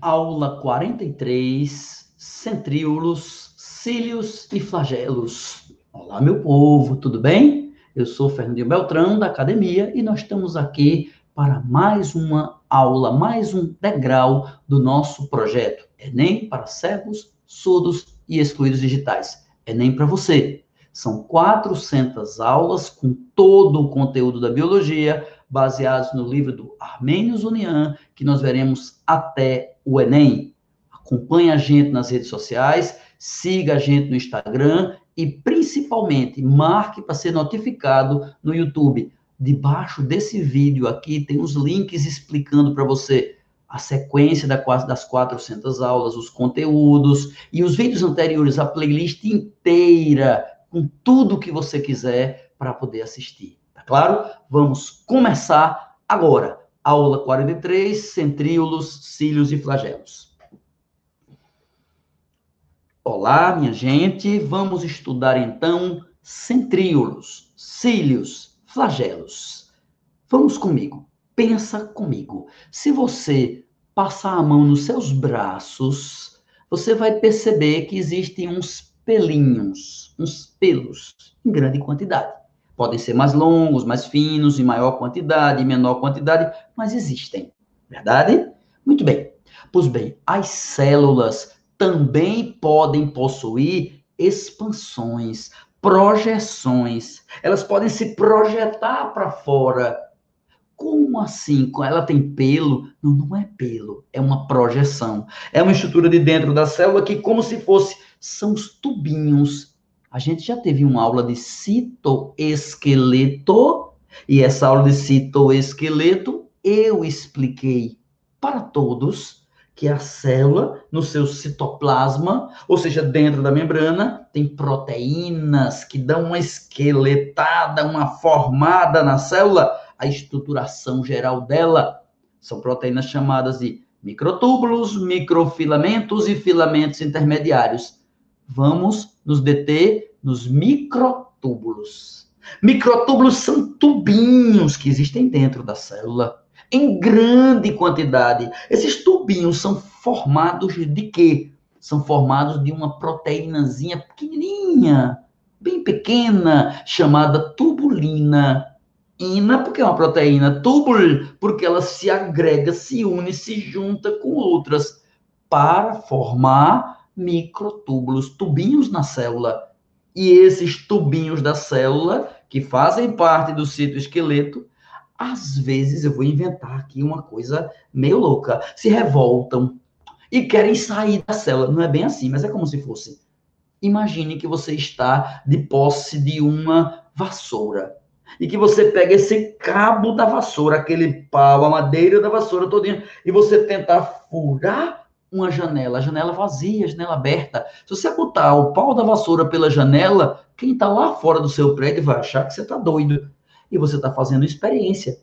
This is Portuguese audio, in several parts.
Aula 43, centríolos, cílios e flagelos. Olá, meu povo, tudo bem? Eu sou Fernandinho Beltrão, da academia, e nós estamos aqui para mais uma aula, mais um degrau do nosso projeto Enem para cegos, surdos e excluídos digitais. Enem para você. São 400 aulas com todo o conteúdo da biologia, baseados no livro do Armênios Unian, que nós veremos até o Enem. Acompanhe a gente nas redes sociais, siga a gente no Instagram e, principalmente, marque para ser notificado no YouTube. Debaixo desse vídeo aqui tem os links explicando para você a sequência das 400 aulas, os conteúdos e os vídeos anteriores, a playlist inteira, com tudo que você quiser para poder assistir. Tá claro? Vamos começar agora. Aula 43, centríolos, cílios e flagelos. Olá, minha gente. Vamos estudar então centríolos, cílios, flagelos. Vamos comigo. Pensa comigo. Se você passar a mão nos seus braços, você vai perceber que existem uns pelinhos, uns pelos em grande quantidade. Podem ser mais longos, mais finos, em maior quantidade, em menor quantidade, mas existem. Verdade? Muito bem. Pois bem, as células também podem possuir expansões, projeções. Elas podem se projetar para fora. Como assim? Ela tem pelo? Não, não é pelo, é uma projeção. É uma estrutura de dentro da célula que, como se fosse, são os tubinhos a gente já teve uma aula de citoesqueleto, e essa aula de citoesqueleto eu expliquei para todos que a célula, no seu citoplasma, ou seja, dentro da membrana, tem proteínas que dão uma esqueletada, uma formada na célula, a estruturação geral dela. São proteínas chamadas de microtúbulos, microfilamentos e filamentos intermediários vamos nos deter nos microtúbulos. Microtúbulos são tubinhos que existem dentro da célula em grande quantidade. Esses tubinhos são formados de quê? São formados de uma proteínazinha pequenininha, bem pequena, chamada tubulina. Ina, porque é uma proteína, túbul, porque ela se agrega, se une, se junta com outras para formar microtúbulos, tubinhos na célula. E esses tubinhos da célula, que fazem parte do citoesqueleto, às vezes eu vou inventar aqui uma coisa meio louca, se revoltam e querem sair da célula. Não é bem assim, mas é como se fosse. Imagine que você está de posse de uma vassoura e que você pega esse cabo da vassoura, aquele pau, a madeira da vassoura todinha, e você tentar furar uma janela, a janela vazia, a janela aberta. Se você botar o pau da vassoura pela janela, quem está lá fora do seu prédio vai achar que você está doido. E você está fazendo experiência.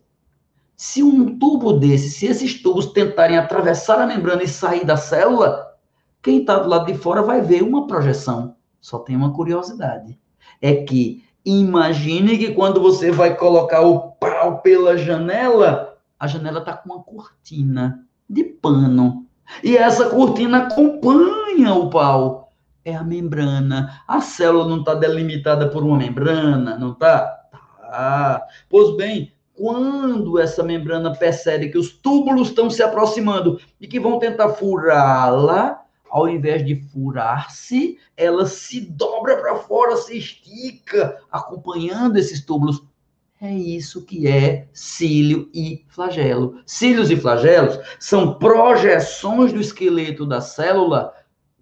Se um tubo desse, se esses tubos tentarem atravessar a membrana e sair da célula, quem está do lado de fora vai ver uma projeção. Só tem uma curiosidade. É que imagine que quando você vai colocar o pau pela janela, a janela está com uma cortina de pano e essa cortina acompanha o pau. É a membrana. A célula não está delimitada por uma membrana, não está? Tá. Pois bem, quando essa membrana percebe que os túbulos estão se aproximando e que vão tentar furá-la, ao invés de furar-se, ela se dobra para fora, se estica, acompanhando esses túbulos. É isso que é cílio e flagelo. Cílios e flagelos são projeções do esqueleto da célula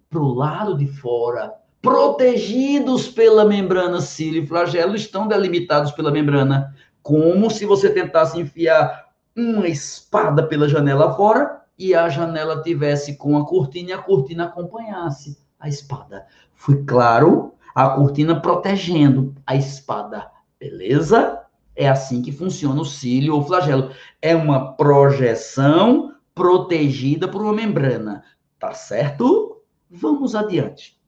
para o lado de fora, protegidos pela membrana cílio e flagelo, estão delimitados pela membrana, como se você tentasse enfiar uma espada pela janela fora e a janela tivesse com a cortina e a cortina acompanhasse a espada. Foi claro? A cortina protegendo a espada. Beleza? É assim que funciona o cílio ou flagelo. É uma projeção protegida por uma membrana. Tá certo? Vamos adiante.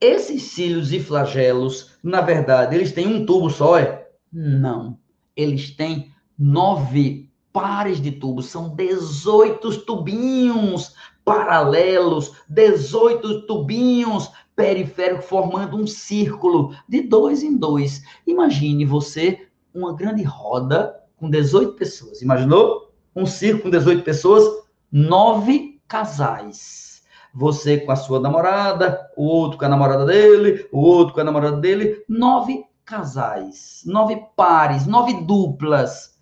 Esses cílios e flagelos, na verdade, eles têm um tubo só, é? Não. Eles têm nove pares de tubos, são 18 tubinhos paralelos, 18 tubinhos periféricos formando um círculo de dois em dois. Imagine você uma grande roda com 18 pessoas. Imaginou? Um círculo com 18 pessoas, nove casais. Você com a sua namorada, o outro com a namorada dele, o outro com a namorada dele, nove casais, nove pares, nove duplas,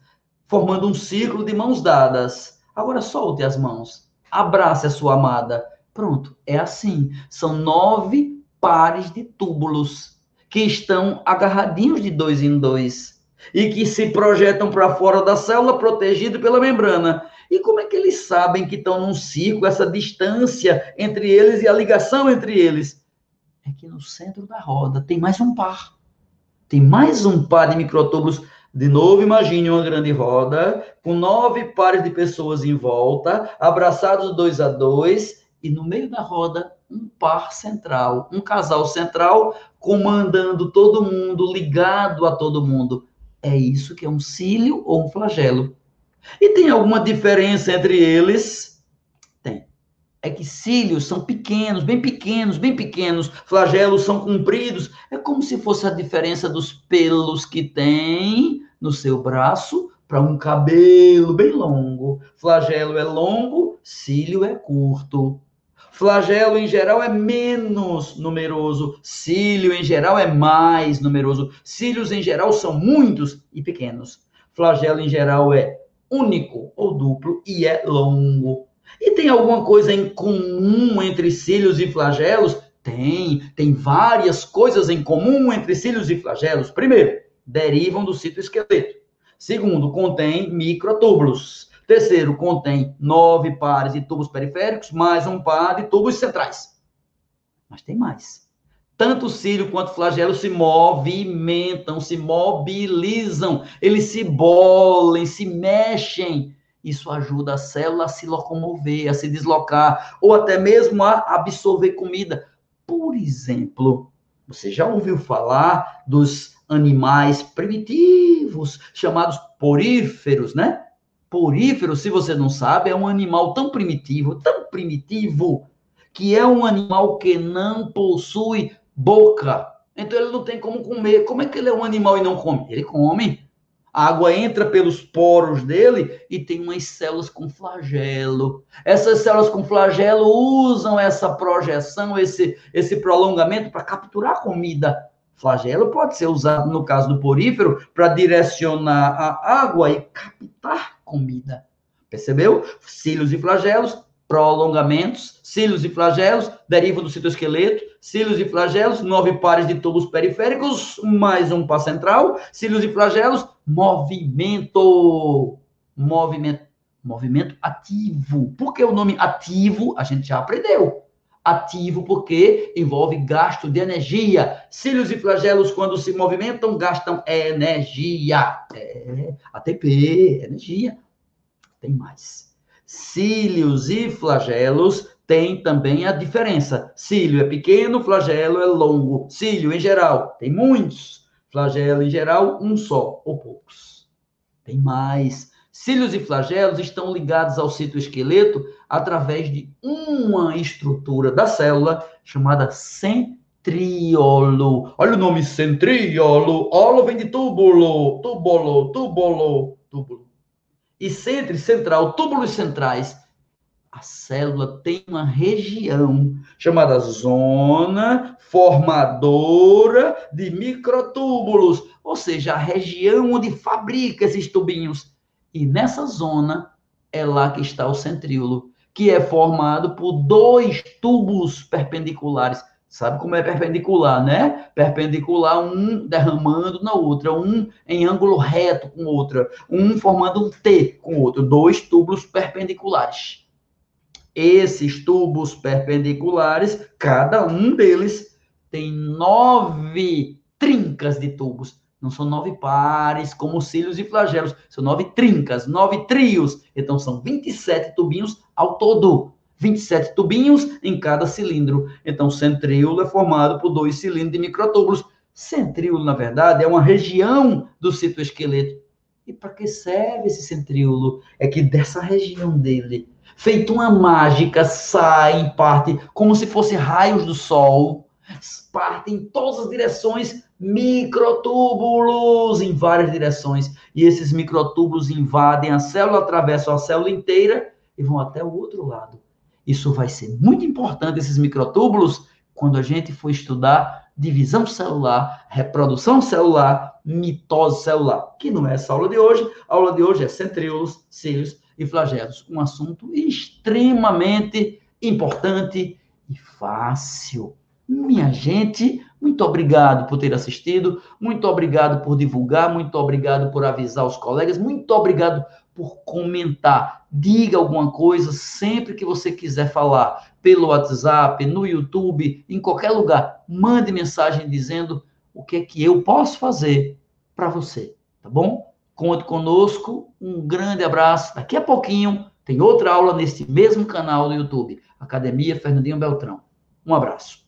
formando um círculo de mãos dadas. Agora solte as mãos, abrace a sua amada. Pronto, é assim. São nove pares de túbulos que estão agarradinhos de dois em dois e que se projetam para fora da célula, protegido pela membrana. E como é que eles sabem que estão num ciclo, essa distância entre eles e a ligação entre eles? É que no centro da roda tem mais um par. Tem mais um par de microtúbulos. De novo, imagine uma grande roda com nove pares de pessoas em volta, abraçados dois a dois, e no meio da roda um par central, um casal central comandando todo mundo, ligado a todo mundo. É isso que é um cílio ou um flagelo. E tem alguma diferença entre eles? Tem. É que cílios são pequenos, bem pequenos, bem pequenos. Flagelos são compridos. É como se fosse a diferença dos pelos que tem no seu braço para um cabelo bem longo. Flagelo é longo, cílio é curto. Flagelo, em geral, é menos numeroso. Cílio, em geral, é mais numeroso. Cílios, em geral, são muitos e pequenos. Flagelo, em geral, é único ou duplo e é longo. E tem alguma coisa em comum entre cílios e flagelos? Tem. Tem várias coisas em comum entre cílios e flagelos. Primeiro, derivam do citoesqueleto. Segundo, contém microtúbulos. Terceiro, contém nove pares de tubos periféricos, mais um par de tubos centrais. Mas tem mais. Tanto o cílio quanto o flagelo se movimentam, se mobilizam, eles se bolem, se mexem. Isso ajuda a célula a se locomover, a se deslocar, ou até mesmo a absorver comida. Por exemplo, você já ouviu falar dos animais primitivos, chamados poríferos, né? Porífero, se você não sabe, é um animal tão primitivo, tão primitivo, que é um animal que não possui boca. Então ele não tem como comer. Como é que ele é um animal e não come? Ele come. A água entra pelos poros dele e tem umas células com flagelo. Essas células com flagelo usam essa projeção, esse, esse prolongamento para capturar comida. Flagelo pode ser usado, no caso do porífero, para direcionar a água e captar comida. Percebeu? Cílios e flagelos, prolongamentos, cílios e flagelos, derivam do citoesqueleto, cílios e flagelos, nove pares de tubos periféricos, mais um par central, cílios e flagelos, movimento. Movimento. Movimento ativo. Por que o nome ativo? A gente já aprendeu. Ativo porque envolve gasto de energia. Cílios e flagelos, quando se movimentam, gastam energia. É, ATP, energia tem mais. Cílios e flagelos têm também a diferença. Cílio é pequeno, flagelo é longo. Cílio, em geral, tem muitos. Flagelo, em geral, um só, ou poucos. Tem mais. Cílios e flagelos estão ligados ao citoesqueleto através de uma estrutura da célula chamada centríolo. Olha o nome centríolo. Olo vem de túbulo, túbulo, túbulo, túbulo e centro central, túbulos centrais, a célula tem uma região chamada zona formadora de microtúbulos, ou seja, a região onde fabrica esses tubinhos. E nessa zona é lá que está o centríolo, que é formado por dois tubos perpendiculares Sabe como é perpendicular, né? Perpendicular, um derramando na outra, um em ângulo reto com outra, um formando um T com outro, dois tubos perpendiculares. Esses tubos perpendiculares, cada um deles tem nove trincas de tubos. Não são nove pares, como cílios e flagelos, são nove trincas, nove trios. Então são 27 tubinhos ao todo. 27 tubinhos em cada cilindro. Então, centríolo é formado por dois cilindros de microtúbulos. Centríolo, na verdade, é uma região do citoesqueleto E para que serve esse centríolo? É que dessa região dele, feito uma mágica, sai em parte, como se fosse raios do sol, partem em todas as direções, microtúbulos em várias direções. E esses microtúbulos invadem a célula, atravessam a célula inteira e vão até o outro lado. Isso vai ser muito importante, esses microtúbulos, quando a gente for estudar divisão celular, reprodução celular, mitose celular, que não é essa aula de hoje. A aula de hoje é centríolos, cílios e flagelos, um assunto extremamente importante e fácil. Minha gente, muito obrigado por ter assistido, muito obrigado por divulgar, muito obrigado por avisar os colegas, muito obrigado por comentar. Diga alguma coisa sempre que você quiser falar, pelo WhatsApp, no YouTube, em qualquer lugar. Mande mensagem dizendo o que é que eu posso fazer para você, tá bom? Conte conosco, um grande abraço. Daqui a pouquinho tem outra aula neste mesmo canal do YouTube, Academia Fernandinho Beltrão. Um abraço.